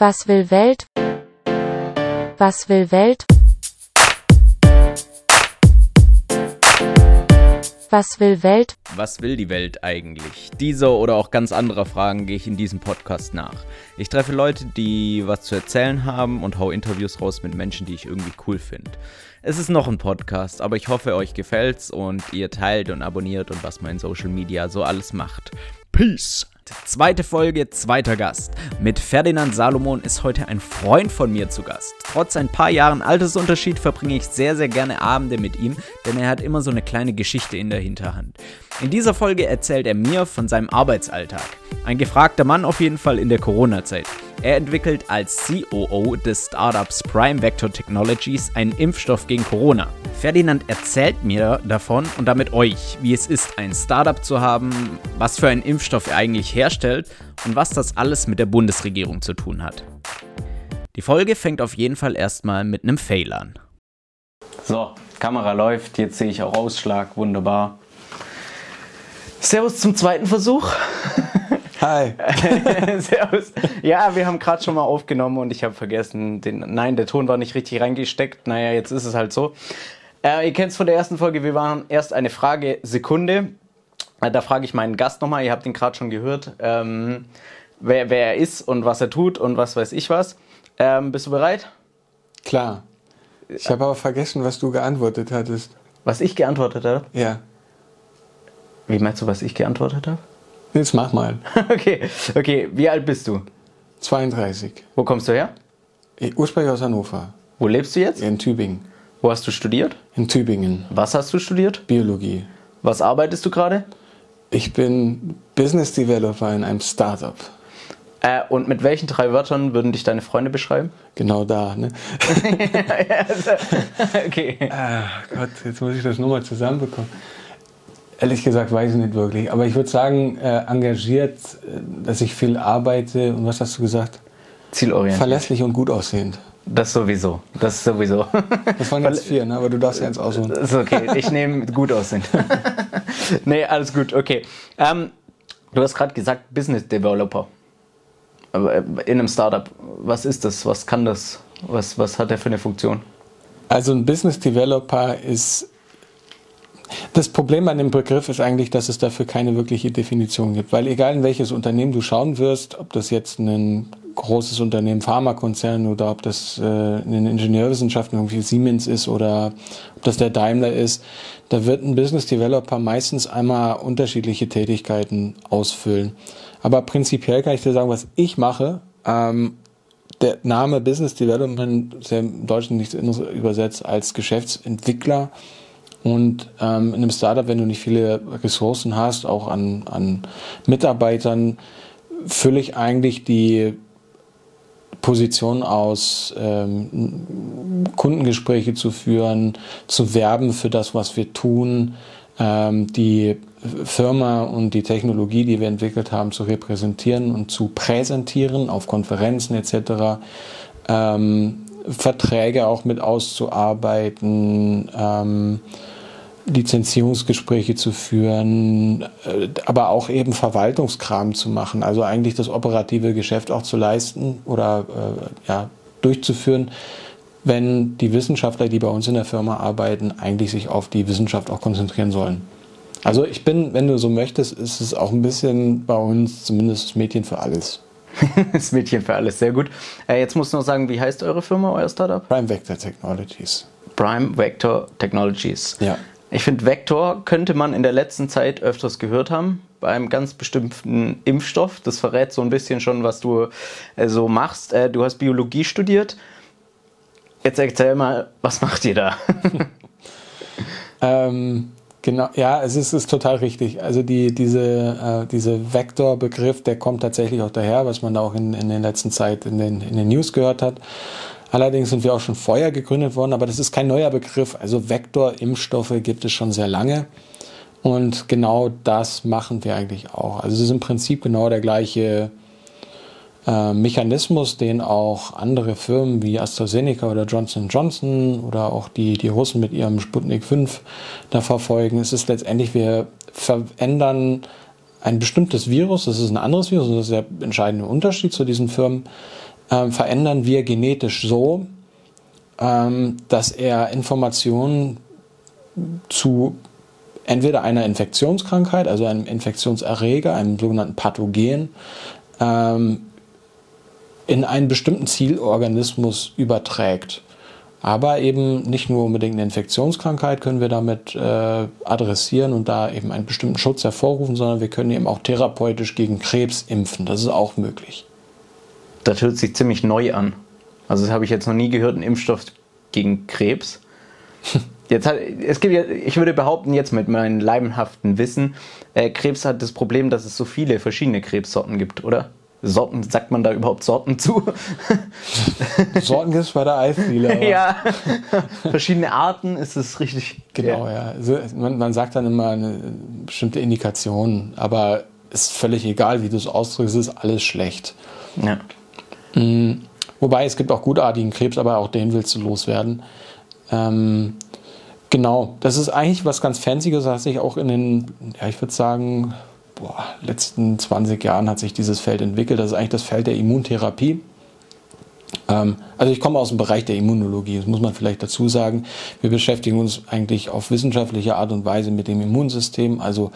Was will Welt? Was will Welt? Was will Welt? Was will die Welt eigentlich? Diese oder auch ganz andere Fragen gehe ich in diesem Podcast nach. Ich treffe Leute, die was zu erzählen haben und hau Interviews raus mit Menschen, die ich irgendwie cool finde. Es ist noch ein Podcast, aber ich hoffe, euch gefällt's und ihr teilt und abonniert und was man in Social Media so alles macht. Peace! Zweite Folge, zweiter Gast. Mit Ferdinand Salomon ist heute ein Freund von mir zu Gast. Trotz ein paar Jahren Altersunterschied verbringe ich sehr, sehr gerne Abende mit ihm, denn er hat immer so eine kleine Geschichte in der Hinterhand. In dieser Folge erzählt er mir von seinem Arbeitsalltag. Ein gefragter Mann auf jeden Fall in der Corona-Zeit. Er entwickelt als COO des Startups Prime Vector Technologies einen Impfstoff gegen Corona. Ferdinand erzählt mir davon und damit euch, wie es ist, ein Startup zu haben, was für einen Impfstoff er eigentlich herstellt und was das alles mit der Bundesregierung zu tun hat. Die Folge fängt auf jeden Fall erstmal mit einem Fail an. So, Kamera läuft, jetzt sehe ich auch Ausschlag, wunderbar. Servus zum zweiten Versuch. Hi. Servus. Ja, wir haben gerade schon mal aufgenommen und ich habe vergessen, den, nein, der Ton war nicht richtig reingesteckt. Naja, jetzt ist es halt so. Äh, ihr kennt es von der ersten Folge, wir waren erst eine Frage Sekunde. Äh, da frage ich meinen Gast nochmal, ihr habt ihn gerade schon gehört, ähm, wer, wer er ist und was er tut und was weiß ich was. Ähm, bist du bereit? Klar. Ich habe aber vergessen, was du geantwortet hattest. Was ich geantwortet habe? Ja. Wie meinst du, was ich geantwortet habe? Jetzt mach mal. okay, okay. Wie alt bist du? 32. Wo kommst du her? Ich, ursprünglich aus Hannover. Wo lebst du jetzt? In Tübingen. Wo hast du studiert? In Tübingen. Was hast du studiert? Biologie. Was arbeitest du gerade? Ich bin Business Developer in einem Startup. Äh, und mit welchen drei Wörtern würden dich deine Freunde beschreiben? Genau da, ne? okay. Ach Gott, jetzt muss ich das nochmal zusammenbekommen. Ehrlich gesagt weiß ich nicht wirklich. Aber ich würde sagen, äh, engagiert, äh, dass ich viel arbeite und was hast du gesagt? Zielorientiert. Verlässlich und gut aussehend. Das sowieso. Das sowieso. Das waren jetzt vier, ne? aber du darfst ja eins aussuchen. ist okay. Ich nehme gut aussehen. nee, alles gut. Okay. Ähm, du hast gerade gesagt, Business Developer. Äh, in einem Startup. Was ist das? Was kann das? Was, was hat der für eine Funktion? Also ein Business Developer ist das Problem bei dem Begriff ist eigentlich, dass es dafür keine wirkliche Definition gibt. Weil egal in welches Unternehmen du schauen wirst, ob das jetzt ein großes Unternehmen, Pharmakonzern oder ob das äh, in Ingenieurwissenschaften irgendwie Siemens ist oder ob das der Daimler ist, da wird ein Business Developer meistens einmal unterschiedliche Tätigkeiten ausfüllen. Aber prinzipiell kann ich dir sagen, was ich mache. Ähm, der Name Business Development ist ja im Deutschen nichts anderes übersetzt als Geschäftsentwickler. Und ähm, in einem Startup, wenn du nicht viele Ressourcen hast, auch an, an Mitarbeitern, fülle ich eigentlich die Position aus, ähm, Kundengespräche zu führen, zu werben für das, was wir tun, ähm, die Firma und die Technologie, die wir entwickelt haben, zu repräsentieren und zu präsentieren auf Konferenzen etc. Ähm, Verträge auch mit auszuarbeiten, ähm, Lizenzierungsgespräche zu führen, äh, aber auch eben Verwaltungskram zu machen, also eigentlich das operative Geschäft auch zu leisten oder äh, ja, durchzuführen, wenn die Wissenschaftler, die bei uns in der Firma arbeiten, eigentlich sich auf die Wissenschaft auch konzentrieren sollen. Also ich bin, wenn du so möchtest, ist es auch ein bisschen bei uns zumindest das Mädchen für alles. das Mädchen für alles, sehr gut. Äh, jetzt musst du noch sagen, wie heißt eure Firma, euer Startup? Prime Vector Technologies. Prime Vector Technologies. Ja. Ich finde, Vector könnte man in der letzten Zeit öfters gehört haben, bei einem ganz bestimmten Impfstoff. Das verrät so ein bisschen schon, was du äh, so machst. Äh, du hast Biologie studiert. Jetzt erzähl mal, was macht ihr da? ähm, Genau, ja, es ist, ist total richtig. Also die, diese, äh, diese Vektorbegriff, der kommt tatsächlich auch daher, was man da auch in, in der letzten Zeit in den, in den News gehört hat. Allerdings sind wir auch schon vorher gegründet worden, aber das ist kein neuer Begriff. Also Vektorimpfstoffe gibt es schon sehr lange. Und genau das machen wir eigentlich auch. Also es ist im Prinzip genau der gleiche äh, Mechanismus, den auch andere Firmen wie AstraZeneca oder Johnson Johnson oder auch die, die Russen mit ihrem Sputnik 5 da verfolgen. Es ist letztendlich, wir verändern ein bestimmtes Virus, das ist ein anderes Virus, das ist der entscheidende Unterschied zu diesen Firmen. Ähm, verändern wir genetisch so, ähm, dass er Informationen zu entweder einer Infektionskrankheit, also einem Infektionserreger, einem sogenannten Pathogen, ähm, in einen bestimmten Zielorganismus überträgt. Aber eben nicht nur unbedingt eine Infektionskrankheit können wir damit äh, adressieren und da eben einen bestimmten Schutz hervorrufen, sondern wir können eben auch therapeutisch gegen Krebs impfen. Das ist auch möglich. Das hört sich ziemlich neu an. Also das habe ich jetzt noch nie gehört, ein Impfstoff gegen Krebs. Jetzt hat, es gibt ja, ich würde behaupten, jetzt mit meinem leibhaften Wissen, äh, Krebs hat das Problem, dass es so viele verschiedene Krebssorten gibt, oder? Sorten, sagt man da überhaupt Sorten zu? Sorten gibt es bei der Eisdiele. ja, verschiedene Arten ist es richtig. Genau, ja. Also man, man, sagt dann immer eine bestimmte Indikation, aber ist völlig egal, wie du es ausdrückst, es ist alles schlecht. Ja. Mhm. Wobei es gibt auch gutartigen Krebs, aber auch den willst du loswerden. Ähm, genau, das ist eigentlich was ganz Fancyes, hat sich auch in den, ja, ich würde sagen, boah, letzten 20 Jahren hat sich dieses Feld entwickelt. Das ist eigentlich das Feld der Immuntherapie. Ähm, also ich komme aus dem Bereich der Immunologie, das muss man vielleicht dazu sagen. Wir beschäftigen uns eigentlich auf wissenschaftliche Art und Weise mit dem Immunsystem. Also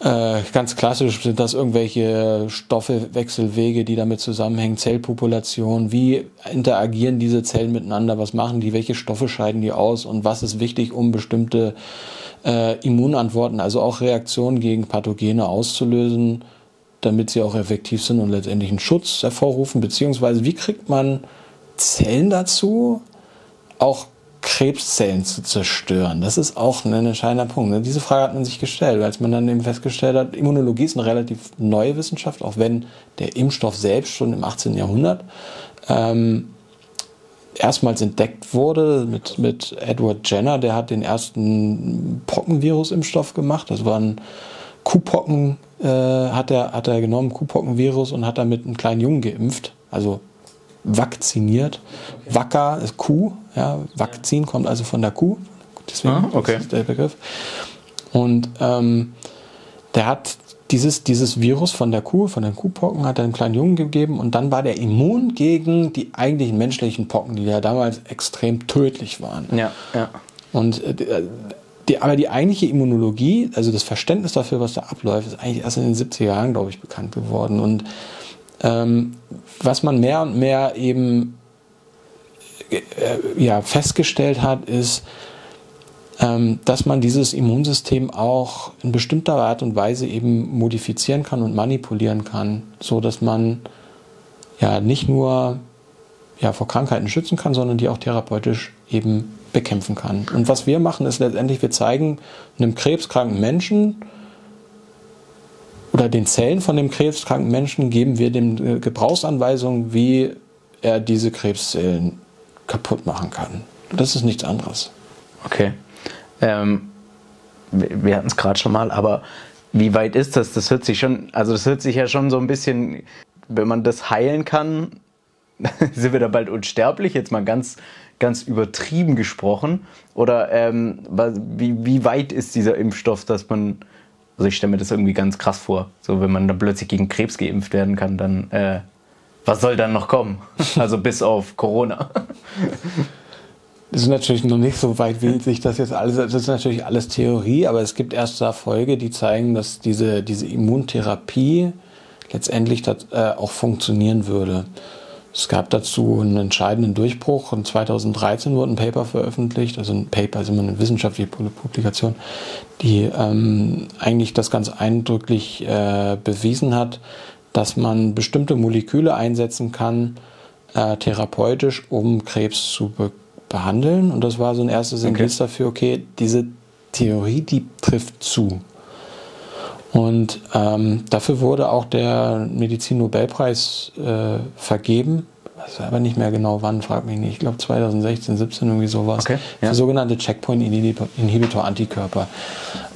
äh, ganz klassisch sind das irgendwelche Stoffe, Wechselwege, die damit zusammenhängen, Zellpopulation, wie interagieren diese Zellen miteinander, was machen die, welche Stoffe scheiden die aus? Und was ist wichtig, um bestimmte äh, Immunantworten, also auch Reaktionen gegen Pathogene auszulösen, damit sie auch effektiv sind und letztendlich einen Schutz hervorrufen, beziehungsweise wie kriegt man Zellen dazu, auch Krebszellen zu zerstören. Das ist auch ein entscheidender Punkt. Ne? Diese Frage hat man sich gestellt, als man dann eben festgestellt hat, Immunologie ist eine relativ neue Wissenschaft, auch wenn der Impfstoff selbst schon im 18. Jahrhundert ähm, erstmals entdeckt wurde mit, mit Edward Jenner, der hat den ersten Pockenvirus-Impfstoff gemacht. Das war ein Kuhpocken, äh, hat, er, hat er genommen, Kuhpockenvirus und hat damit einen kleinen Jungen geimpft. Also vakziniert. Wacker ist Kuh, ja, Vakzin kommt also von der Kuh, deswegen ah, okay. ist der Begriff. Und ähm, der hat dieses, dieses Virus von der Kuh, von den Kuhpocken, hat er einen kleinen Jungen gegeben und dann war der immun gegen die eigentlichen menschlichen Pocken, die ja damals extrem tödlich waren. Ja, ja. Und äh, die, aber die eigentliche Immunologie, also das Verständnis dafür, was da abläuft, ist eigentlich erst in den 70er Jahren, glaube ich, bekannt geworden. Und ähm, was man mehr und mehr eben äh, ja, festgestellt hat, ist, ähm, dass man dieses Immunsystem auch in bestimmter Art und Weise eben modifizieren kann und manipulieren kann, so dass man ja nicht nur ja, vor Krankheiten schützen kann, sondern die auch therapeutisch eben bekämpfen kann. Und was wir machen, ist letztendlich, wir zeigen einem krebskranken Menschen, oder den Zellen von dem krebskranken Menschen geben wir dem äh, Gebrauchsanweisungen, wie er diese Krebszellen kaputt machen kann. Das ist nichts anderes. Okay. Ähm, wir hatten es gerade schon mal, aber wie weit ist das? Das hört sich schon, also das hört sich ja schon so ein bisschen, wenn man das heilen kann, sind wir da bald unsterblich, jetzt mal ganz, ganz übertrieben gesprochen. Oder ähm, wie, wie weit ist dieser Impfstoff, dass man also ich stelle mir das irgendwie ganz krass vor. So, wenn man dann plötzlich gegen Krebs geimpft werden kann, dann äh, was soll dann noch kommen? Also bis auf Corona. Das ist natürlich noch nicht so weit, wie sich das jetzt alles. Das ist natürlich alles Theorie, aber es gibt erste Erfolge, die zeigen, dass diese, diese Immuntherapie letztendlich das, äh, auch funktionieren würde. Es gab dazu einen entscheidenden Durchbruch. Und 2013 wurde ein Paper veröffentlicht, also ein Paper ist immer eine wissenschaftliche Publikation, die ähm, eigentlich das ganz eindrücklich äh, bewiesen hat, dass man bestimmte Moleküle einsetzen kann, äh, therapeutisch, um Krebs zu be behandeln. Und das war so ein erstes Indiz okay. dafür, okay, diese Theorie, die trifft zu. Und ähm, dafür wurde auch der Medizin-Nobelpreis äh, vergeben. Ich weiß aber nicht mehr genau wann, frag mich nicht. Ich glaube 2016, 17 irgendwie sowas. Okay, ja. Für sogenannte Checkpoint-Inhibitor-Antikörper.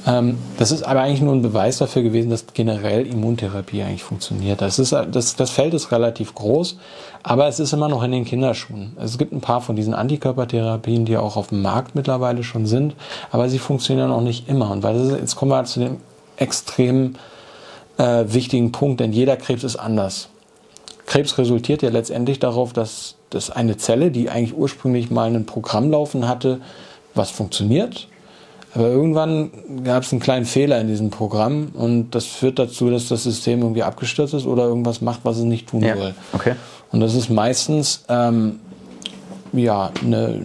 Ähm, das ist aber eigentlich nur ein Beweis dafür gewesen, dass generell Immuntherapie eigentlich funktioniert. Das, ist, das, das Feld ist relativ groß, aber es ist immer noch in den Kinderschuhen. Es gibt ein paar von diesen Antikörpertherapien, die auch auf dem Markt mittlerweile schon sind, aber sie funktionieren auch nicht immer. Und weil das, jetzt kommen wir zu dem extrem äh, wichtigen Punkt, denn jeder Krebs ist anders. Krebs resultiert ja letztendlich darauf, dass, dass eine Zelle, die eigentlich ursprünglich mal ein Programm laufen hatte, was funktioniert, aber irgendwann gab es einen kleinen Fehler in diesem Programm und das führt dazu, dass das System irgendwie abgestürzt ist oder irgendwas macht, was es nicht tun ja. soll. Okay. Und das ist meistens, ähm, ja, eine,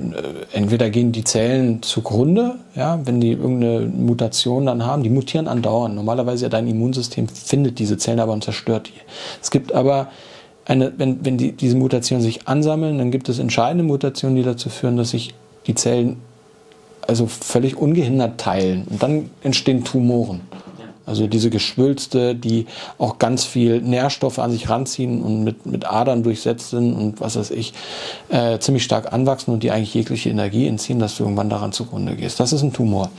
entweder gehen die Zellen zugrunde, ja, wenn die irgendeine Mutation dann haben, die mutieren andauernd. Normalerweise ja dein Immunsystem findet diese Zellen aber und zerstört die. Es gibt aber eine, wenn, wenn die, diese Mutationen sich ansammeln, dann gibt es entscheidende Mutationen, die dazu führen, dass sich die Zellen also völlig ungehindert teilen. Und dann entstehen Tumoren. Also diese Geschwülste, die auch ganz viel Nährstoffe an sich ranziehen und mit, mit Adern durchsetzt sind und was weiß ich, äh, ziemlich stark anwachsen und die eigentlich jegliche Energie entziehen, dass du irgendwann daran zugrunde gehst. Das ist ein Tumor.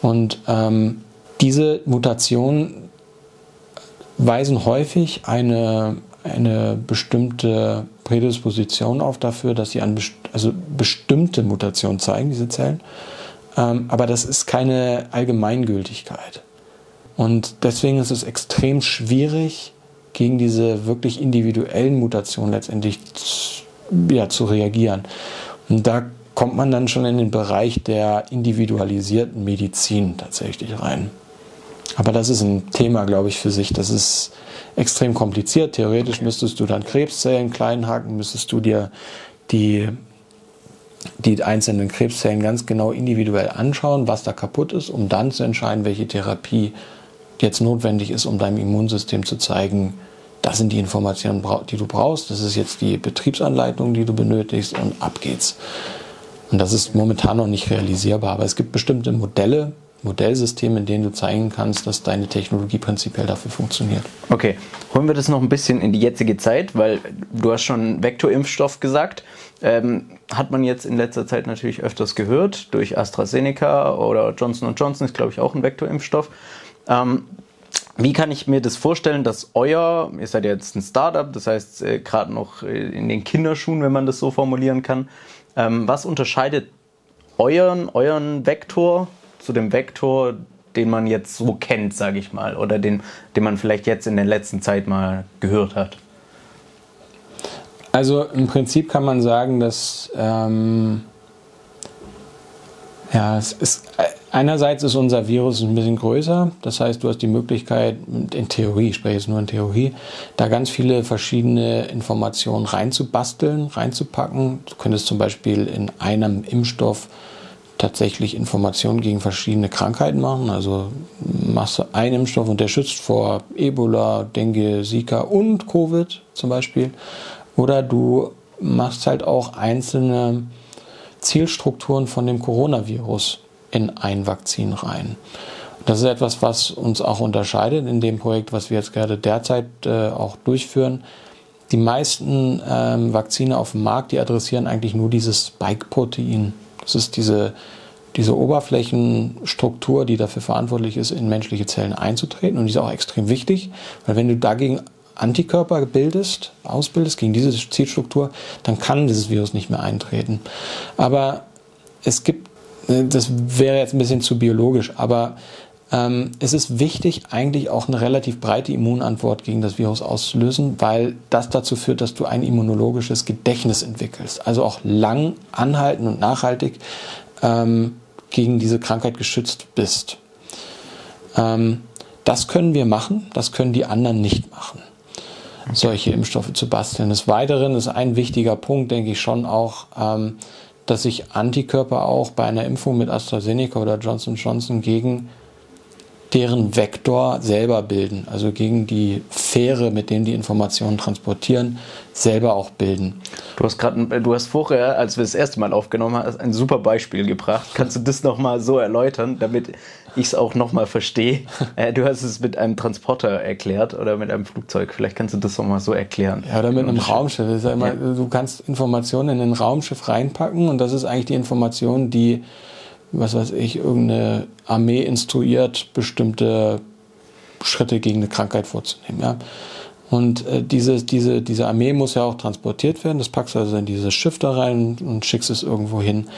Und ähm, diese Mutationen weisen häufig eine, eine bestimmte Prädisposition auf dafür, dass sie an best also bestimmte Mutationen zeigen, diese Zellen. Ähm, aber das ist keine Allgemeingültigkeit. Und deswegen ist es extrem schwierig, gegen diese wirklich individuellen Mutationen letztendlich ja, zu reagieren. Und da kommt man dann schon in den Bereich der individualisierten Medizin tatsächlich rein. Aber das ist ein Thema, glaube ich, für sich. Das ist extrem kompliziert. Theoretisch müsstest du dann Krebszellen klein haken, müsstest du dir die, die einzelnen Krebszellen ganz genau individuell anschauen, was da kaputt ist, um dann zu entscheiden, welche Therapie jetzt notwendig ist, um deinem Immunsystem zu zeigen, das sind die Informationen, die du brauchst, das ist jetzt die Betriebsanleitung, die du benötigst und ab geht's. Und das ist momentan noch nicht realisierbar, aber es gibt bestimmte Modelle, Modellsystem, in denen du zeigen kannst, dass deine Technologie prinzipiell dafür funktioniert. Okay, holen wir das noch ein bisschen in die jetzige Zeit, weil du hast schon Vektorimpfstoff gesagt. Ähm, hat man jetzt in letzter Zeit natürlich öfters gehört, durch AstraZeneca oder Johnson Johnson ist, glaube ich, auch ein Vektorimpfstoff. Ähm, wie kann ich mir das vorstellen, dass euer, ihr seid ja jetzt ein Startup, das heißt äh, gerade noch äh, in den Kinderschuhen, wenn man das so formulieren kann, ähm, was unterscheidet euren, euren Vektor zu dem Vektor, den man jetzt so kennt, sage ich mal, oder den, den man vielleicht jetzt in der letzten Zeit mal gehört hat? Also im Prinzip kann man sagen, dass ähm, ja, es ist, einerseits ist unser Virus ein bisschen größer. Das heißt, du hast die Möglichkeit, in Theorie, ich spreche jetzt nur in Theorie, da ganz viele verschiedene Informationen reinzubasteln, reinzupacken. Du könntest zum Beispiel in einem Impfstoff tatsächlich Informationen gegen verschiedene Krankheiten machen. Also machst du einen Impfstoff und der schützt vor Ebola, Dengue, Zika und Covid zum Beispiel. Oder du machst halt auch einzelne Zielstrukturen von dem Coronavirus in ein Vakzin rein. Das ist etwas, was uns auch unterscheidet in dem Projekt, was wir jetzt gerade derzeit äh, auch durchführen. Die meisten ähm, Vakzine auf dem Markt, die adressieren eigentlich nur dieses Spike-Protein. Das ist diese, diese Oberflächenstruktur, die dafür verantwortlich ist, in menschliche Zellen einzutreten. Und die ist auch extrem wichtig, weil wenn du dagegen Antikörper bildest, ausbildest gegen diese Zielstruktur, dann kann dieses Virus nicht mehr eintreten. Aber es gibt, das wäre jetzt ein bisschen zu biologisch, aber ähm, es ist wichtig, eigentlich auch eine relativ breite Immunantwort gegen das Virus auszulösen, weil das dazu führt, dass du ein immunologisches Gedächtnis entwickelst. Also auch lang anhalten und nachhaltig ähm, gegen diese Krankheit geschützt bist. Ähm, das können wir machen, das können die anderen nicht machen solche Impfstoffe zu basteln. Des Weiteren ist ein wichtiger Punkt, denke ich schon auch, ähm, dass sich Antikörper auch bei einer Impfung mit AstraZeneca oder Johnson Johnson gegen deren Vektor selber bilden, also gegen die Fähre, mit denen die Informationen transportieren, selber auch bilden. Du hast gerade, du hast vorher, als wir das erste Mal aufgenommen haben, ein super Beispiel gebracht. Kannst du das nochmal so erläutern, damit ich es auch nochmal verstehe? Äh, du hast es mit einem Transporter erklärt oder mit einem Flugzeug. Vielleicht kannst du das nochmal so erklären. Ja, oder mit einem Raumschiff. Immer, ja. Du kannst Informationen in ein Raumschiff reinpacken und das ist eigentlich die Information, die was weiß ich, irgendeine Armee instruiert, bestimmte Schritte gegen eine Krankheit vorzunehmen. Ja. Und äh, diese, diese, diese Armee muss ja auch transportiert werden. Das packst du also in dieses Schiff da rein und schickst es irgendwo hin.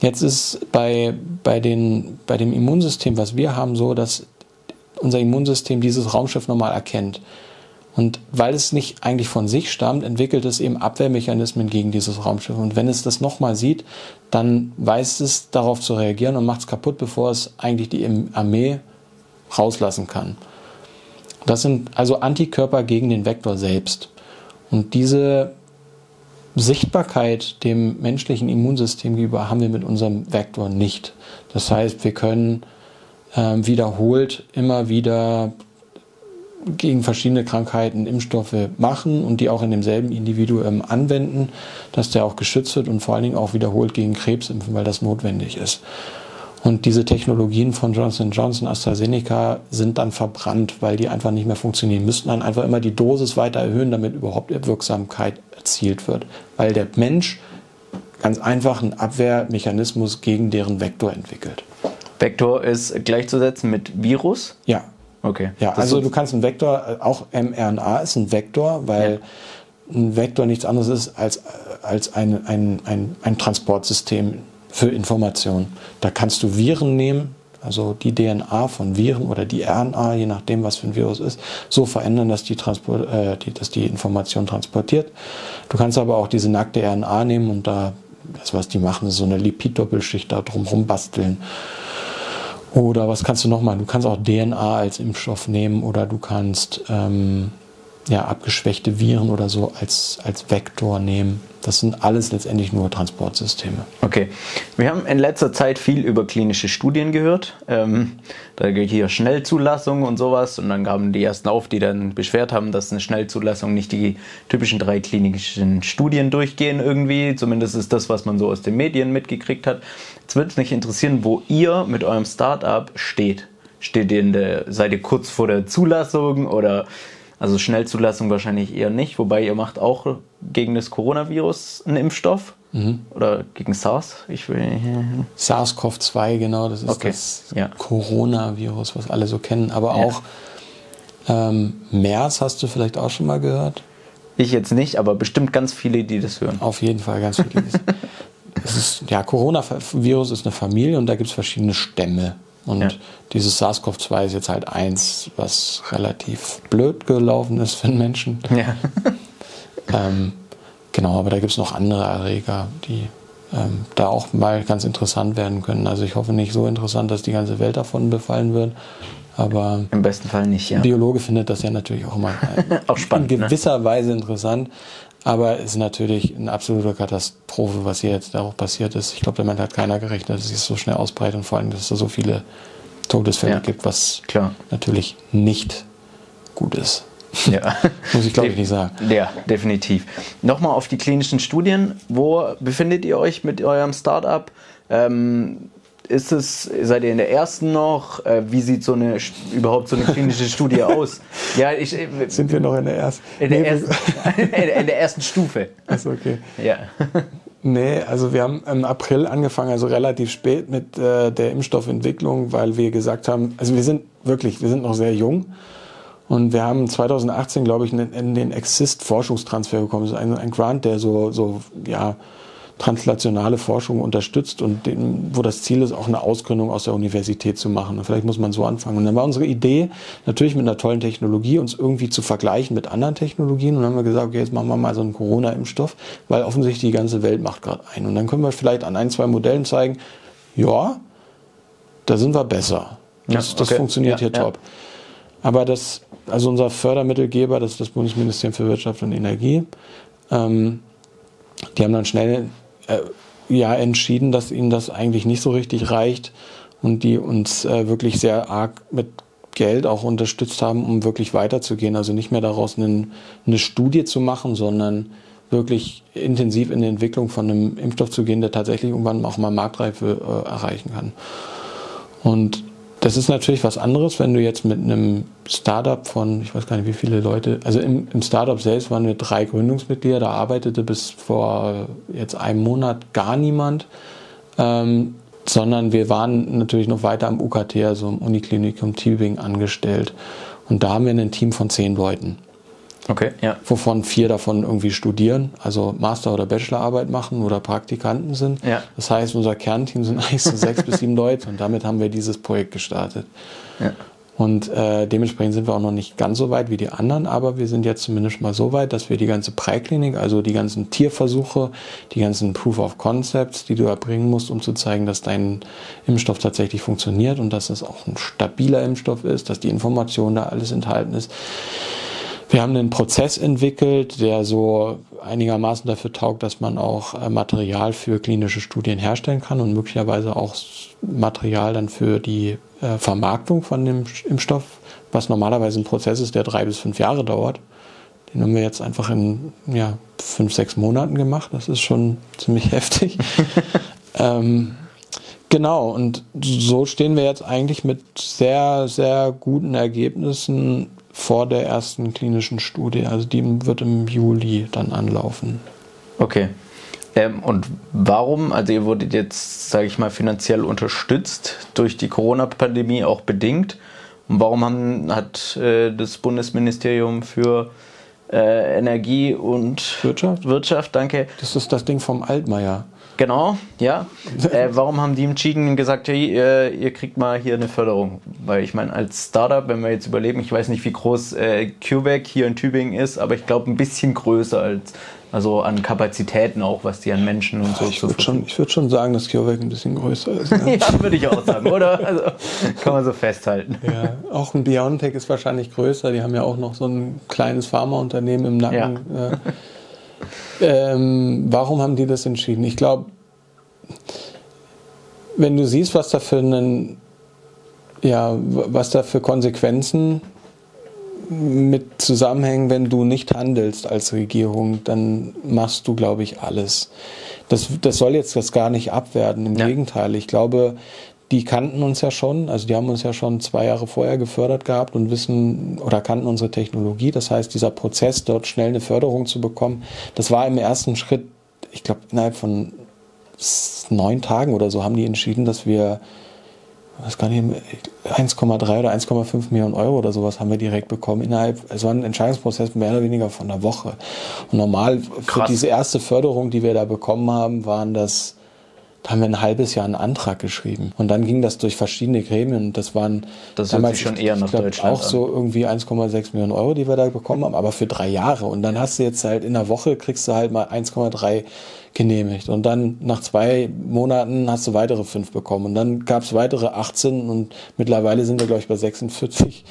Jetzt ist bei, bei, den, bei dem Immunsystem, was wir haben, so, dass unser Immunsystem dieses Raumschiff nochmal erkennt. Und weil es nicht eigentlich von sich stammt, entwickelt es eben Abwehrmechanismen gegen dieses Raumschiff. Und wenn es das nochmal sieht, dann weiß es darauf zu reagieren und macht es kaputt, bevor es eigentlich die Armee rauslassen kann. Das sind also Antikörper gegen den Vektor selbst. Und diese Sichtbarkeit dem menschlichen Immunsystem gegenüber haben wir mit unserem Vektor nicht. Das heißt, wir können äh, wiederholt immer wieder gegen verschiedene Krankheiten Impfstoffe machen und die auch in demselben Individuum anwenden, dass der auch geschützt wird und vor allen Dingen auch wiederholt gegen Krebs impfen, weil das notwendig ist. Und diese Technologien von Johnson Johnson, AstraZeneca sind dann verbrannt, weil die einfach nicht mehr funktionieren. Müssten dann einfach immer die Dosis weiter erhöhen, damit überhaupt Wirksamkeit erzielt wird. Weil der Mensch ganz einfach einen Abwehrmechanismus gegen deren Vektor entwickelt. Vektor ist gleichzusetzen mit Virus? Ja. Okay. Ja, das also du kannst einen Vektor, auch mRNA ist ein Vektor, weil ja. ein Vektor nichts anderes ist als, als ein, ein, ein, ein Transportsystem für Informationen. Da kannst du Viren nehmen, also die DNA von Viren oder die RNA, je nachdem, was für ein Virus ist, so verändern, dass die, Transport, äh, die, dass die Information transportiert. Du kannst aber auch diese nackte RNA nehmen und da, das was die machen, ist so eine Lipiddoppelschicht da drumherum basteln. Oder was kannst du noch machen? Du kannst auch DNA als Impfstoff nehmen oder du kannst ähm, ja, abgeschwächte Viren oder so als, als Vektor nehmen. Das sind alles letztendlich nur Transportsysteme. Okay. Wir haben in letzter Zeit viel über klinische Studien gehört. Ähm, da geht hier Schnellzulassung und sowas. Und dann kamen die ersten auf, die dann beschwert haben, dass eine Schnellzulassung nicht die typischen drei klinischen Studien durchgehen irgendwie. Zumindest ist das, was man so aus den Medien mitgekriegt hat. Jetzt würde es mich interessieren, wo ihr mit eurem Startup steht. Steht ihr in der, seid ihr kurz vor der Zulassung oder also Schnellzulassung wahrscheinlich eher nicht, wobei ihr macht auch gegen das Coronavirus einen Impfstoff. Mhm. Oder gegen SARS? Ich will SARS-CoV-2, genau, das ist okay. das ja. Coronavirus, was alle so kennen. Aber ja. auch ähm, MERS hast du vielleicht auch schon mal gehört? Ich jetzt nicht, aber bestimmt ganz viele, die das hören. Auf jeden Fall ganz viele. es ist, ja, Coronavirus ist eine Familie und da gibt es verschiedene Stämme. Und ja. dieses SARS-CoV-2 ist jetzt halt eins, was relativ blöd gelaufen ist für den Menschen. Ja. ähm, genau, aber da gibt es noch andere Erreger, die ähm, da auch mal ganz interessant werden können. Also ich hoffe nicht so interessant, dass die ganze Welt davon befallen wird. Aber im besten Fall nicht, ja. Ein Biologe findet das ja natürlich auch immer auch spannend, in ne? gewisser ne? Weise interessant. Aber es ist natürlich eine absolute Katastrophe, was hier jetzt auch passiert ist. Ich glaube, damit hat keiner gerechnet, dass es so schnell ausbreitet und vor allem, dass es so viele Todesfälle ja. gibt, was Klar. natürlich nicht gut ist. Ja. Muss ich glaube ich nicht sagen. Ja, definitiv. Nochmal auf die klinischen Studien. Wo befindet ihr euch mit eurem Startup? Ähm, ist es, seid ihr in der ersten noch? Äh, wie sieht so eine überhaupt so eine klinische Studie aus? Ja, ich, äh, Sind wir noch in der ersten? In der, nee, ersten, in der ersten Stufe. Achso, okay. Ja. Nee, also wir haben im April angefangen, also relativ spät mit äh, der Impfstoffentwicklung, weil wir gesagt haben, also wir sind wirklich, wir sind noch sehr jung. Und wir haben 2018, glaube ich, in, in den Exist-Forschungstransfer bekommen. Das ist ein, ein Grant, der so, so ja, translationale Forschung unterstützt und den, wo das Ziel ist, auch eine Ausgründung aus der Universität zu machen. Und vielleicht muss man so anfangen. Und dann war unsere Idee, natürlich mit einer tollen Technologie, uns irgendwie zu vergleichen mit anderen Technologien. Und dann haben wir gesagt, okay, jetzt machen wir mal so einen Corona-Impfstoff, weil offensichtlich die ganze Welt macht gerade einen. Und dann können wir vielleicht an ein, zwei Modellen zeigen, ja, da sind wir besser. Das, ja, okay. das funktioniert ja, hier top. Aber das, also unser Fördermittelgeber, das ist das Bundesministerium für Wirtschaft und Energie, ähm, die haben dann schnell äh, ja entschieden, dass ihnen das eigentlich nicht so richtig reicht und die uns äh, wirklich sehr arg mit Geld auch unterstützt haben, um wirklich weiterzugehen. Also nicht mehr daraus einen, eine Studie zu machen, sondern wirklich intensiv in die Entwicklung von einem Impfstoff zu gehen, der tatsächlich irgendwann auch mal Marktreife äh, erreichen kann. Und das ist natürlich was anderes, wenn du jetzt mit einem Startup von, ich weiß gar nicht, wie viele Leute, also im, im Startup selbst waren wir drei Gründungsmitglieder, da arbeitete bis vor jetzt einem Monat gar niemand, ähm, sondern wir waren natürlich noch weiter am UKT, also im Uniklinikum Tübingen angestellt. Und da haben wir ein Team von zehn Leuten. Okay, ja. Wovon vier davon irgendwie studieren, also Master- oder Bachelorarbeit machen oder Praktikanten sind. Ja. Das heißt, unser Kernteam sind eigentlich so sechs bis sieben Leute und damit haben wir dieses Projekt gestartet. Ja. Und äh, dementsprechend sind wir auch noch nicht ganz so weit wie die anderen, aber wir sind jetzt zumindest mal so weit, dass wir die ganze Präklinik, also die ganzen Tierversuche, die ganzen Proof of Concepts, die du erbringen musst, um zu zeigen, dass dein Impfstoff tatsächlich funktioniert und dass es auch ein stabiler Impfstoff ist, dass die Information da alles enthalten ist. Wir haben einen Prozess entwickelt, der so einigermaßen dafür taugt, dass man auch äh, Material für klinische Studien herstellen kann und möglicherweise auch Material dann für die äh, Vermarktung von dem Impfstoff, was normalerweise ein Prozess ist, der drei bis fünf Jahre dauert. Den haben wir jetzt einfach in ja, fünf, sechs Monaten gemacht. Das ist schon ziemlich heftig. ähm, genau, und so stehen wir jetzt eigentlich mit sehr, sehr guten Ergebnissen vor der ersten klinischen Studie. Also die wird im Juli dann anlaufen. Okay. Ähm, und warum, also ihr wurdet jetzt, sage ich mal, finanziell unterstützt durch die Corona-Pandemie auch bedingt. Und warum haben, hat äh, das Bundesministerium für äh, Energie und Wirtschaft? Wirtschaft, danke. Das ist das Ding vom Altmaier. Genau, ja. Äh, warum haben die entschieden gesagt, hey, ihr, ihr, kriegt mal hier eine Förderung? Weil ich meine, als Startup, wenn wir jetzt überleben, ich weiß nicht, wie groß äh, CureVac hier in Tübingen ist, aber ich glaube ein bisschen größer als also an Kapazitäten auch, was die an Menschen und so ich würde schon, würd schon sagen, dass CureVac ein bisschen größer ist. Ne? ja, würde ich auch sagen, oder? Also kann man so festhalten. Ja, auch ein BioNTech ist wahrscheinlich größer. Die haben ja auch noch so ein kleines Pharmaunternehmen im Nacken. Ja. Ähm, warum haben die das entschieden? Ich glaube, wenn du siehst, was da für einen, ja, was da für Konsequenzen mit zusammenhängen, wenn du nicht handelst als Regierung, dann machst du, glaube ich, alles. Das, das soll jetzt das gar nicht abwerten. Im ja. Gegenteil. Ich glaube, die kannten uns ja schon, also die haben uns ja schon zwei Jahre vorher gefördert gehabt und wissen oder kannten unsere Technologie. Das heißt, dieser Prozess, dort schnell eine Förderung zu bekommen, das war im ersten Schritt, ich glaube, innerhalb von neun Tagen oder so haben die entschieden, dass wir was gar nicht, 1,3 oder 1,5 Millionen Euro oder sowas haben wir direkt bekommen innerhalb, es war ein Entscheidungsprozess mehr oder weniger von einer Woche. Und normal Krass. für diese erste Förderung, die wir da bekommen haben, waren das da haben wir ein halbes Jahr einen Antrag geschrieben. Und dann ging das durch verschiedene Gremien. Das waren das damals schon eher nach glaub, Deutschland auch an. so irgendwie 1,6 Millionen Euro, die wir da bekommen haben, aber für drei Jahre. Und dann hast du jetzt halt in der Woche kriegst du halt mal 1,3 genehmigt. Und dann nach zwei Monaten hast du weitere fünf bekommen. Und dann gab es weitere 18 und mittlerweile sind wir, glaube ich, bei 46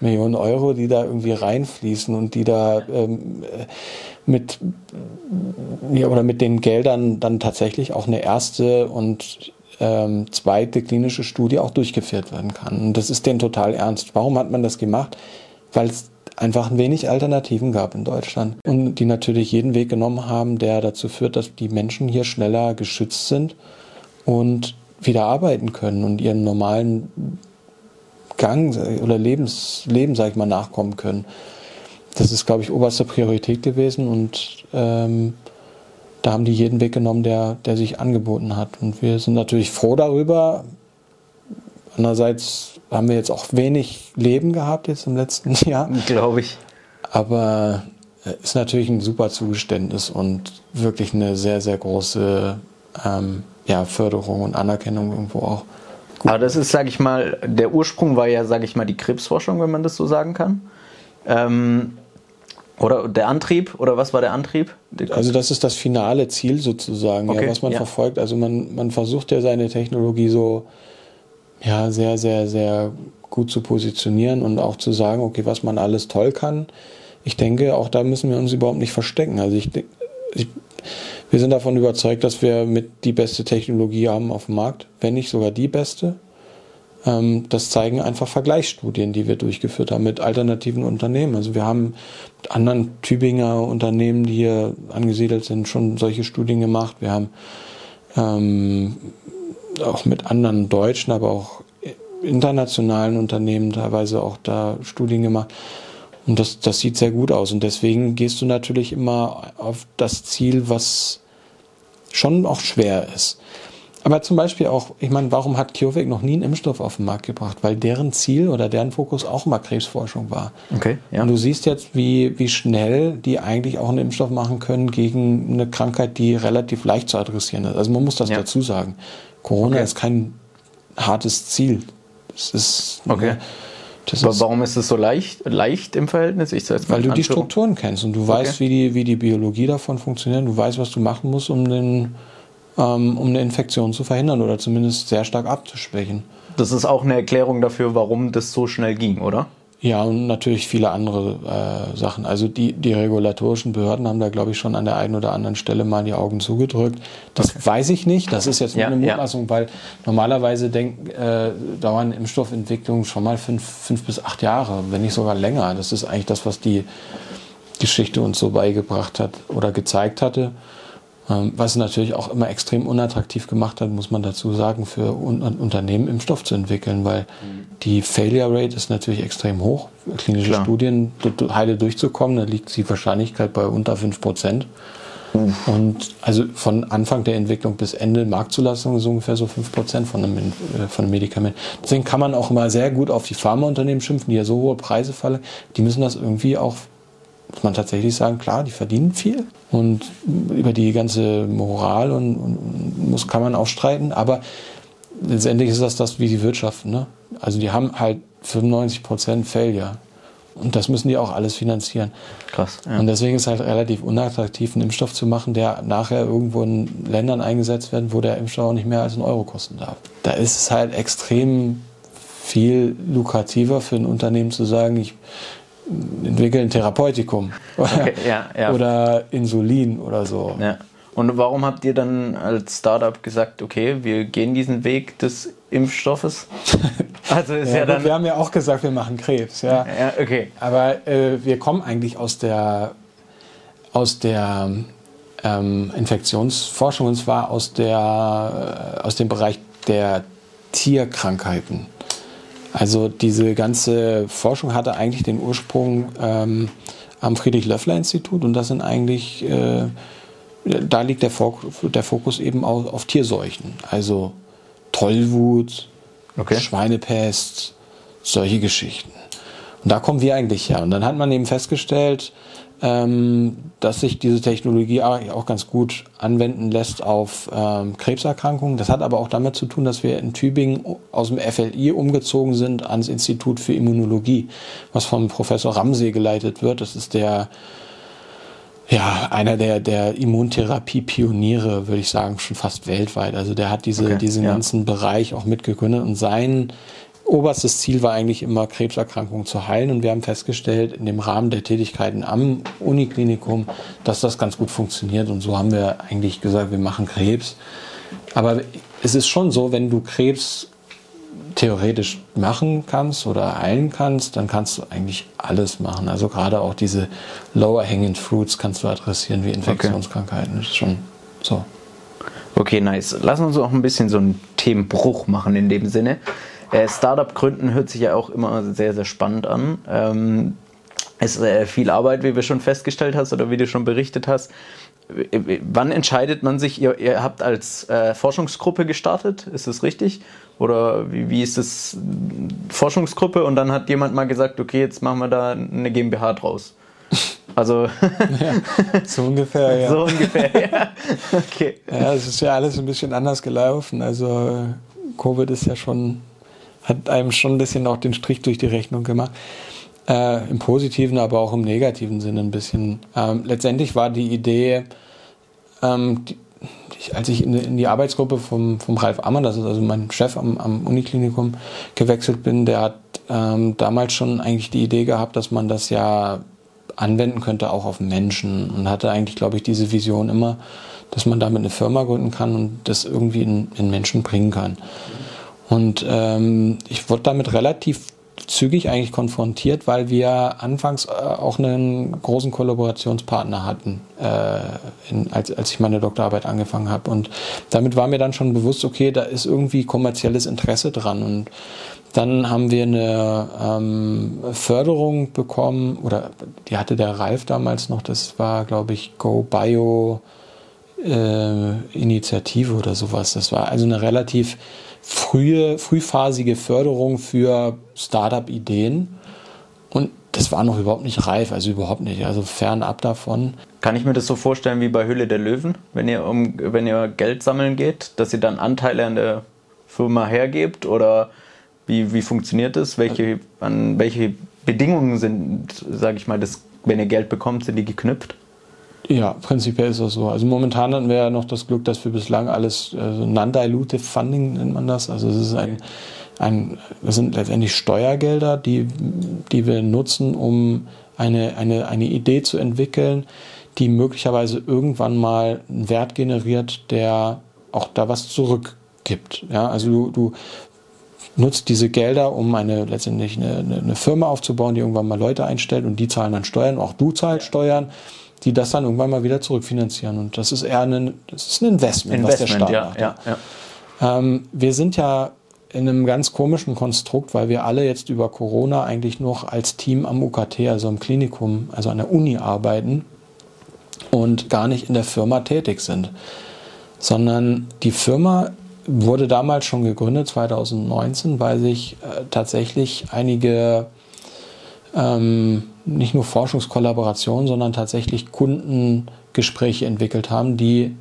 Millionen Euro, die da irgendwie reinfließen und die da ähm, mit ja, oder mit den Geldern dann tatsächlich auch eine erste und ähm, zweite klinische Studie auch durchgeführt werden kann. Und das ist denen total ernst. Warum hat man das gemacht? Weil es einfach ein wenig Alternativen gab in Deutschland und die natürlich jeden Weg genommen haben, der dazu führt, dass die Menschen hier schneller geschützt sind und wieder arbeiten können und ihren normalen Gang oder Lebens, Leben, sag ich mal, nachkommen können. Das ist, glaube ich, oberste Priorität gewesen und ähm, da haben die jeden Weg genommen, der, der sich angeboten hat. Und wir sind natürlich froh darüber. Andererseits haben wir jetzt auch wenig Leben gehabt jetzt im letzten Jahr. Glaube ich. Aber äh, ist natürlich ein super Zugeständnis und wirklich eine sehr, sehr große ähm, ja, Förderung und Anerkennung irgendwo auch. Gut. Aber das ist, sage ich mal, der Ursprung war ja, sage ich mal, die Krebsforschung, wenn man das so sagen kann. Ähm, oder der Antrieb, oder was war der Antrieb? Also das ist das finale Ziel sozusagen, okay, ja, was man ja. verfolgt. Also man, man versucht ja seine Technologie so ja, sehr, sehr, sehr gut zu positionieren und auch zu sagen, okay, was man alles toll kann. Ich denke, auch da müssen wir uns überhaupt nicht verstecken. Also ich, ich wir sind davon überzeugt, dass wir mit die beste Technologie haben auf dem Markt, wenn nicht sogar die beste. Ähm, das zeigen einfach Vergleichsstudien, die wir durchgeführt haben mit alternativen Unternehmen. Also wir haben mit anderen Tübinger Unternehmen, die hier angesiedelt sind, schon solche Studien gemacht. Wir haben ähm, auch mit anderen deutschen, aber auch internationalen Unternehmen teilweise auch da Studien gemacht. Und das, das sieht sehr gut aus. Und deswegen gehst du natürlich immer auf das Ziel, was schon auch schwer ist. Aber zum Beispiel auch, ich meine, warum hat CureVac noch nie einen Impfstoff auf den Markt gebracht? Weil deren Ziel oder deren Fokus auch immer Krebsforschung war. Okay, ja. Und du siehst jetzt, wie, wie schnell die eigentlich auch einen Impfstoff machen können gegen eine Krankheit, die relativ leicht zu adressieren ist. Also man muss das ja. dazu sagen. Corona okay. ist kein hartes Ziel. Es ist, okay. Das Aber ist, warum ist es so leicht, leicht im Verhältnis? Ich weil du die Anführung- Strukturen kennst und du weißt, wie die, wie die Biologie davon funktioniert. Du weißt, was du machen musst, um, den, ähm, um eine Infektion zu verhindern oder zumindest sehr stark abzuschwächen. Das ist auch eine Erklärung dafür, warum das so schnell ging, oder? Ja, und natürlich viele andere äh, Sachen. Also die, die regulatorischen Behörden haben da, glaube ich, schon an der einen oder anderen Stelle mal die Augen zugedrückt. Das weiß ich nicht. Das ist jetzt nur Ja, eine ja. Mutmaßung, weil normalerweise denk, äh, dauern Impfstoffentwicklungen schon mal fünf, fünf bis acht Jahre, wenn nicht sogar länger. Das ist eigentlich das, was die Geschichte uns so beigebracht hat oder gezeigt hatte. Ähm, Was natürlich auch immer extrem unattraktiv gemacht hat, muss man dazu sagen, für Un Unternehmen Impfstoff zu entwickeln, weil die Failure Rate ist natürlich extrem hoch. Klinische Klar. Studien heile durchzukommen, da liegt die Wahrscheinlichkeit bei unter 5 Prozent. Und also von Anfang der Entwicklung bis Ende Marktzulassung ist ungefähr so 5 Prozent von einem, äh, von einem Medikament. Deswegen kann man auch immer sehr gut auf die Pharmaunternehmen schimpfen, die ja so hohe Preise fallen. Die müssen das irgendwie auch muss man tatsächlich sagen, klar, die verdienen viel und über die ganze Moral und, und muss kann man auch streiten, aber letztendlich ist das das, wie die wirtschaften. Ne? Also die haben halt 95 Prozent Failure und das müssen die auch alles finanzieren. Krass. Ja. Und deswegen ist es halt relativ unattraktiv, einen Impfstoff zu machen, der nachher irgendwo in Ländern eingesetzt wird, wo der Impfstoff auch nicht mehr als einen Euro kosten darf. Da ist es halt extrem viel lukrativer für ein Unternehmen zu sagen, ich entwickle ein Therapeutikum Okay, ja, ja. oder Insulin oder so. Ja. Und warum habt ihr dann als Startup gesagt, okay, wir gehen diesen Weg des Impfstoffes? Also ist ja, Ja, dann. wir haben ja auch gesagt, wir machen Krebs, ja. Ja, okay. Aber äh, wir kommen eigentlich aus der, aus der ähm, Infektionsforschung und zwar aus, der, äh, aus dem Bereich der Tierkrankheiten. Also diese ganze Forschung hatte eigentlich den Ursprung ähm, am Friedrich-Löffler-Institut und das sind eigentlich, äh, da liegt der, Fok der Fokus eben auf, auf Tierseuchen. Also Tollwut, Okay. Schweinepest, solche Geschichten. Und da kommen wir eigentlich her. Und dann hat man eben festgestellt, dass sich diese Technologie auch ganz gut anwenden lässt auf ähm, Krebserkrankungen. Das hat aber auch damit zu tun, dass wir in Tübingen aus dem FLI umgezogen sind ans Institut für Immunologie, was vom Professor Ramsey geleitet wird. Das ist der ja, einer der, der Immuntherapie-Pioniere, würde ich sagen, schon fast weltweit. Also der hat diese, Okay, diesen ja. ganzen Bereich auch mitgegründet und sein oberstes Ziel war eigentlich immer, Krebserkrankungen zu heilen. Und wir haben festgestellt, in dem Rahmen der Tätigkeiten am Uniklinikum, dass das ganz gut funktioniert. Und so haben wir eigentlich gesagt, wir machen Krebs. Aber es ist schon so, wenn du Krebs theoretisch machen kannst oder heilen kannst, dann kannst du eigentlich alles machen. Also gerade auch diese lower hanging fruits kannst du adressieren wie Infektionskrankheiten. Das ist schon so. Okay, nice. Lass uns auch ein bisschen so einen Themenbruch machen in dem Sinne. Äh, Startup gründen hört sich ja auch immer sehr, sehr spannend an. Ähm, es ist äh, viel Arbeit, wie wir schon festgestellt hast oder wie du schon berichtet hast. Wann entscheidet man sich? Ihr, ihr habt als äh, Forschungsgruppe gestartet, ist das richtig? Oder wie, wie ist das Forschungsgruppe? Und dann hat jemand mal gesagt, okay, jetzt machen wir da eine GmbH draus. Also So ungefähr, ja. so ungefähr. Ja. Okay. Ja, es ist ja alles ein bisschen anders gelaufen. Also äh, Covid ist ja schon, hat einem schon ein bisschen auch den Strich durch die Rechnung gemacht. Äh, Im positiven, aber auch im negativen Sinne ein bisschen. Ähm, letztendlich war die Idee, ähm, die, als ich in, in die Arbeitsgruppe vom, vom Ralf Ammann, das ist also mein Chef am, am Uniklinikum, gewechselt bin, der hat ähm, damals schon eigentlich die Idee gehabt, dass man das ja anwenden könnte, auch auf Menschen. Und hatte eigentlich, glaube ich, diese Vision immer, dass man damit eine Firma gründen kann und das irgendwie in, in Menschen bringen kann. Und ähm, ich wurde damit relativ zügig eigentlich konfrontiert, weil wir anfangs äh, auch einen großen Kollaborationspartner hatten, äh, in, als, als ich meine Doktorarbeit angefangen habe. Und damit war mir dann schon bewusst, okay, da ist irgendwie kommerzielles Interesse dran. Und dann haben wir eine ähm, Förderung bekommen, oder die hatte der Ralf damals noch, das war, glaube ich, Go Bio äh, Initiative oder sowas. Das war also eine relativ frühe, frühphasige Förderung für Startup-Ideen. Und das war noch überhaupt nicht reif, also überhaupt nicht. Also fernab davon. Kann ich mir das so vorstellen wie bei Hülle der Löwen, wenn ihr, um, wenn ihr Geld sammeln geht, dass ihr dann Anteile an der Firma hergebt? Oder Wie, wie funktioniert das? Welche, an welche Bedingungen sind, sage ich mal, das, wenn ihr Geld bekommt, sind die geknüpft? Ja, prinzipiell ist das so. Also momentan hatten wir ja noch das Glück, dass wir bislang alles also non-dilutive Funding nennt man das. Also es ist ein, ein das sind letztendlich Steuergelder, die, die wir nutzen, um eine, eine, eine Idee zu entwickeln, die möglicherweise irgendwann mal einen Wert generiert, der auch da was zurückgibt. Ja, also du, du nutzt diese Gelder, um eine letztendlich eine, eine, Firma aufzubauen, die irgendwann mal Leute einstellt und die zahlen dann Steuern, auch du zahlst Steuern, die das dann irgendwann mal wieder zurückfinanzieren. Und das ist eher ein, das ist ein Investment, Investment was der Staat ja, macht. Ja, ja. Ähm, wir sind ja in einem ganz komischen Konstrukt, weil wir alle jetzt über Corona eigentlich noch als Team am UKT, also im Klinikum, also an der Uni arbeiten und gar nicht in der Firma tätig sind. Sondern die Firma wurde damals schon gegründet, 2019, weil sich äh, tatsächlich einige ähm, nicht nur Forschungskollaborationen, sondern tatsächlich Kundengespräche entwickelt haben, die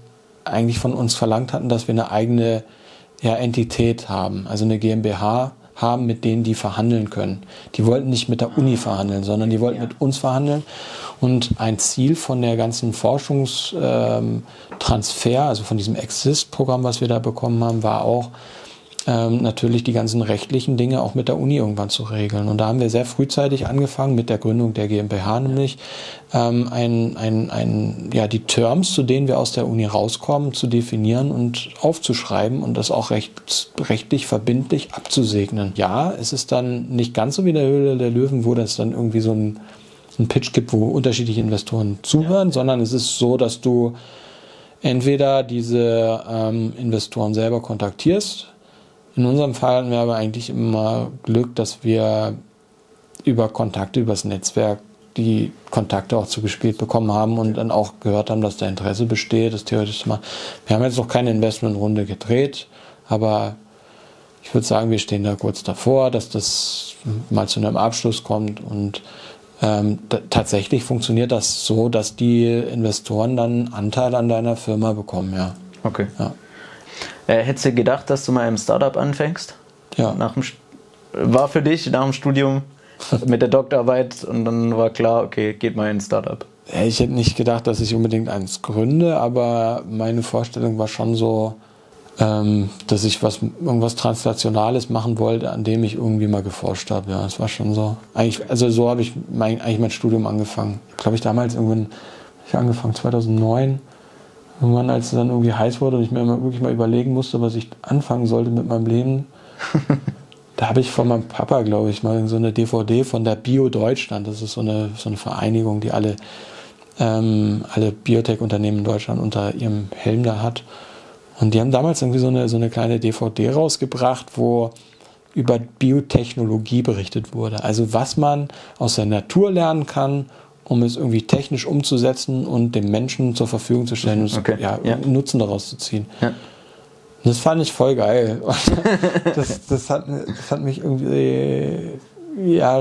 eigentlich von uns verlangt hatten, dass wir eine eigene ja, Entität haben, also eine GmbH haben, mit denen die verhandeln können. Die wollten nicht mit der Uni verhandeln, sondern die wollten ja. mit uns verhandeln. Und ein Ziel von der ganzen Forschungstransfer, ähm, also von diesem Exist-Programm, was wir da bekommen haben, war auch, ähm, natürlich die ganzen rechtlichen Dinge auch mit der Uni irgendwann zu regeln. Und da haben wir sehr frühzeitig angefangen mit der Gründung der GmbH, nämlich ähm, ein, ein, ein, ja, die Terms, zu denen wir aus der Uni rauskommen, zu definieren und aufzuschreiben und das auch recht, rechtlich verbindlich abzusegnen. Ja, es ist dann nicht ganz so wie der Höhle der Löwen, wo das dann irgendwie so ein, ein Pitch gibt, wo unterschiedliche Investoren zuhören, ja. sondern es ist so, dass du entweder diese ähm, Investoren selber kontaktierst, in unserem Fall hatten wir aber eigentlich immer Glück, dass wir über Kontakte, übers Netzwerk die Kontakte auch zugespielt bekommen haben und dann auch gehört haben, dass da Interesse besteht, das theoretisch mal. Wir haben jetzt noch keine Investmentrunde gedreht, aber ich würde sagen, wir stehen da kurz davor, dass das mal zu einem Abschluss kommt und ähm, tatsächlich funktioniert das so, dass die Investoren dann Anteil an deiner Firma bekommen, ja. Okay. Ja. Äh, hättest du gedacht, dass du mal im Startup anfängst? Ja. Nach dem, war für dich nach dem Studium mit der Doktorarbeit und dann war klar, okay, geht mal ins Startup. Ich hätte nicht gedacht, dass ich unbedingt eins gründe, aber meine Vorstellung war schon so, ähm, dass ich was, irgendwas Translationales machen wollte, an dem ich irgendwie mal geforscht habe. Ja, das war schon so. Eigentlich, also so habe ich mein, eigentlich mein Studium angefangen. Ich glaube, ich damals irgendwann, ich angefangen 2009 Irgendwann, als es dann irgendwie heiß wurde und ich mir wirklich mal überlegen musste, was ich anfangen sollte mit meinem Leben, da habe ich von meinem Papa, glaube ich, mal so eine DVD von der Bio Deutschland. Das ist so eine, so eine Vereinigung, die alle, ähm, alle Biotech-Unternehmen in Deutschland unter ihrem Helm da hat. Und die haben damals irgendwie so eine, so eine kleine DVD rausgebracht, wo über Biotechnologie berichtet wurde. Also was man aus der Natur lernen kann um es irgendwie technisch umzusetzen und dem Menschen zur Verfügung zu stellen und okay. ja, ja. Nutzen daraus zu ziehen. Ja. Das fand ich voll geil. das, das, hat, das hat mich irgendwie, ja,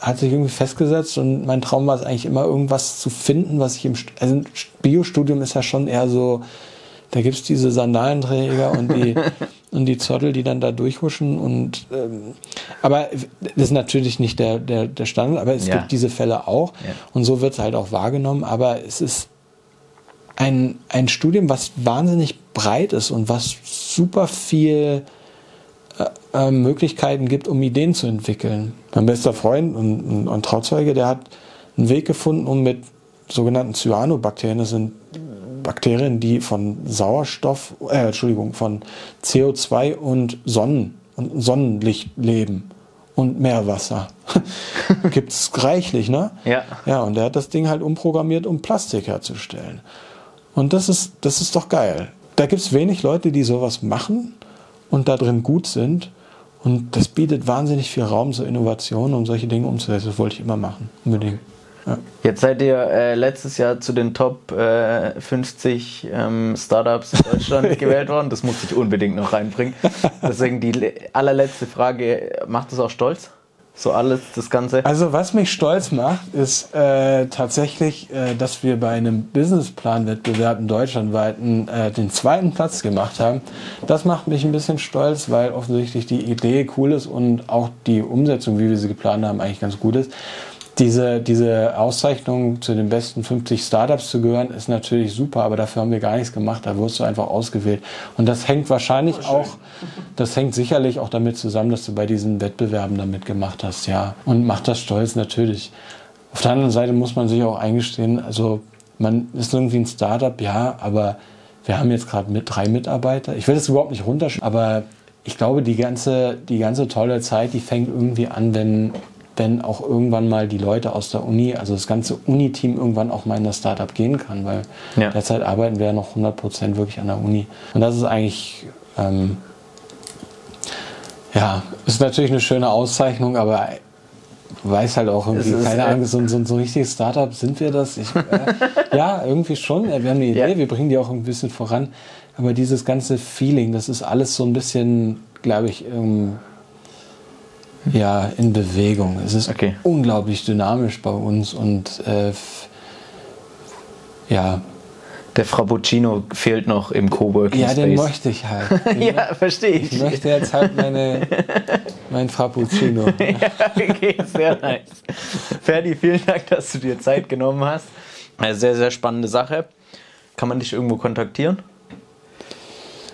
hat sich irgendwie festgesetzt und mein Traum war es eigentlich immer irgendwas zu finden, was ich im, also Biostudium ist ja schon eher so, da gibt es diese Sandalenträger und die, und die Zottel, die dann da durchhuschen. Und, ähm, aber das ist natürlich nicht der, der, der Standard, aber es ja. gibt diese Fälle auch. Ja. Und so wird es halt auch wahrgenommen. Aber es ist ein, ein Studium, was wahnsinnig breit ist und was super viel äh, äh Möglichkeiten gibt, um Ideen zu entwickeln. Mein bester Freund und, und, und Trauzeuge, der hat einen Weg gefunden, um mit sogenannten Cyanobakterien, das sind Bakterien, die von Sauerstoff, äh, Entschuldigung, von CO2 und Sonnen und Sonnenlicht leben und Meerwasser. Gibt es reichlich, ne? Ja. Ja, und er hat das Ding halt umprogrammiert, um Plastik herzustellen. Und das ist, das ist doch geil. Da gibt es wenig Leute, die sowas machen und da drin gut sind. Und das bietet wahnsinnig viel Raum zur Innovation, um solche Dinge umzusetzen. Das wollte ich immer machen, unbedingt. Jetzt seid ihr äh, letztes Jahr zu den Top äh, 50 ähm, Startups in Deutschland gewählt worden. Das musste ich unbedingt noch reinbringen. Deswegen die allerletzte Frage: Macht das auch stolz? So alles, das Ganze. Also was mich stolz macht, ist äh, tatsächlich, äh, dass wir bei einem Businessplan-Wettbewerb in deutschlandweiten äh, den zweiten Platz gemacht haben. Das macht mich ein bisschen stolz, weil offensichtlich die Idee cool ist und auch die Umsetzung, wie wir sie geplant haben, eigentlich ganz gut ist. Diese, diese Auszeichnung zu den besten 50 Startups zu gehören, ist natürlich super, aber dafür haben wir gar nichts gemacht. Da wirst du einfach ausgewählt. Und das hängt wahrscheinlich oh, auch, das hängt sicherlich auch damit zusammen, dass du bei diesen Wettbewerben damit gemacht hast, ja. Und macht das stolz natürlich. Auf der anderen Seite muss man sich auch eingestehen, also man ist irgendwie ein Startup, ja, aber wir haben jetzt gerade mit drei Mitarbeiter. Ich will das überhaupt nicht runterschreiben, aber ich glaube, die ganze, die ganze tolle Zeit, die fängt irgendwie an, wenn wenn auch irgendwann mal die Leute aus der Uni, also das ganze Uni-Team irgendwann auch mal in das Startup gehen kann, weil ja. derzeit arbeiten wir ja noch 100% wirklich an der Uni. Und das ist eigentlich, ähm, ja, ist natürlich eine schöne Auszeichnung, aber weiß halt auch irgendwie, ist, keine Ahnung, so, so, so ein richtiges Startup sind wir das. Ich, äh, ja, irgendwie schon. Wir haben eine Idee, ja. wir bringen die auch ein bisschen voran. Aber dieses ganze Feeling, das ist alles so ein bisschen, glaube ich, ähm, ja, in Bewegung. Es ist okay. unglaublich dynamisch bei uns und äh, ja. Der Frappuccino fehlt noch im Coworking Ja, den möchte ich halt. ja, verstehe ich. Ich möchte jetzt halt meine, mein Frappuccino. ja, okay, sehr nice. Ferdi, vielen Dank, dass du dir Zeit genommen hast. Eine sehr, sehr spannende Sache. Kann man dich irgendwo kontaktieren?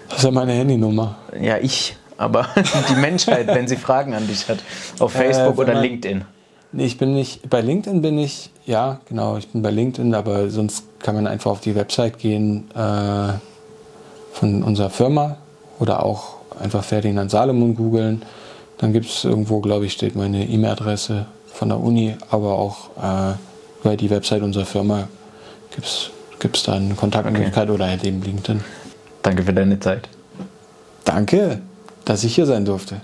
Das ist ja meine Handynummer. Ja, ich aber die Menschheit, wenn sie Fragen an dich hat, auf äh, Facebook äh, oder man, LinkedIn. Nee, ich bin nicht, bei LinkedIn bin ich, ja, genau, ich bin bei LinkedIn, aber sonst kann man einfach auf die Website gehen äh, von unserer Firma oder auch einfach Ferdinand Salomon googeln. Dann gibt es irgendwo, glaube ich, steht meine E-Mail-Adresse von der Uni, aber auch äh, über die Website unserer Firma gibt es da eine Kontaktmöglichkeit okay. oder halt eben LinkedIn. Danke für deine Zeit. Danke dass ich hier sein durfte.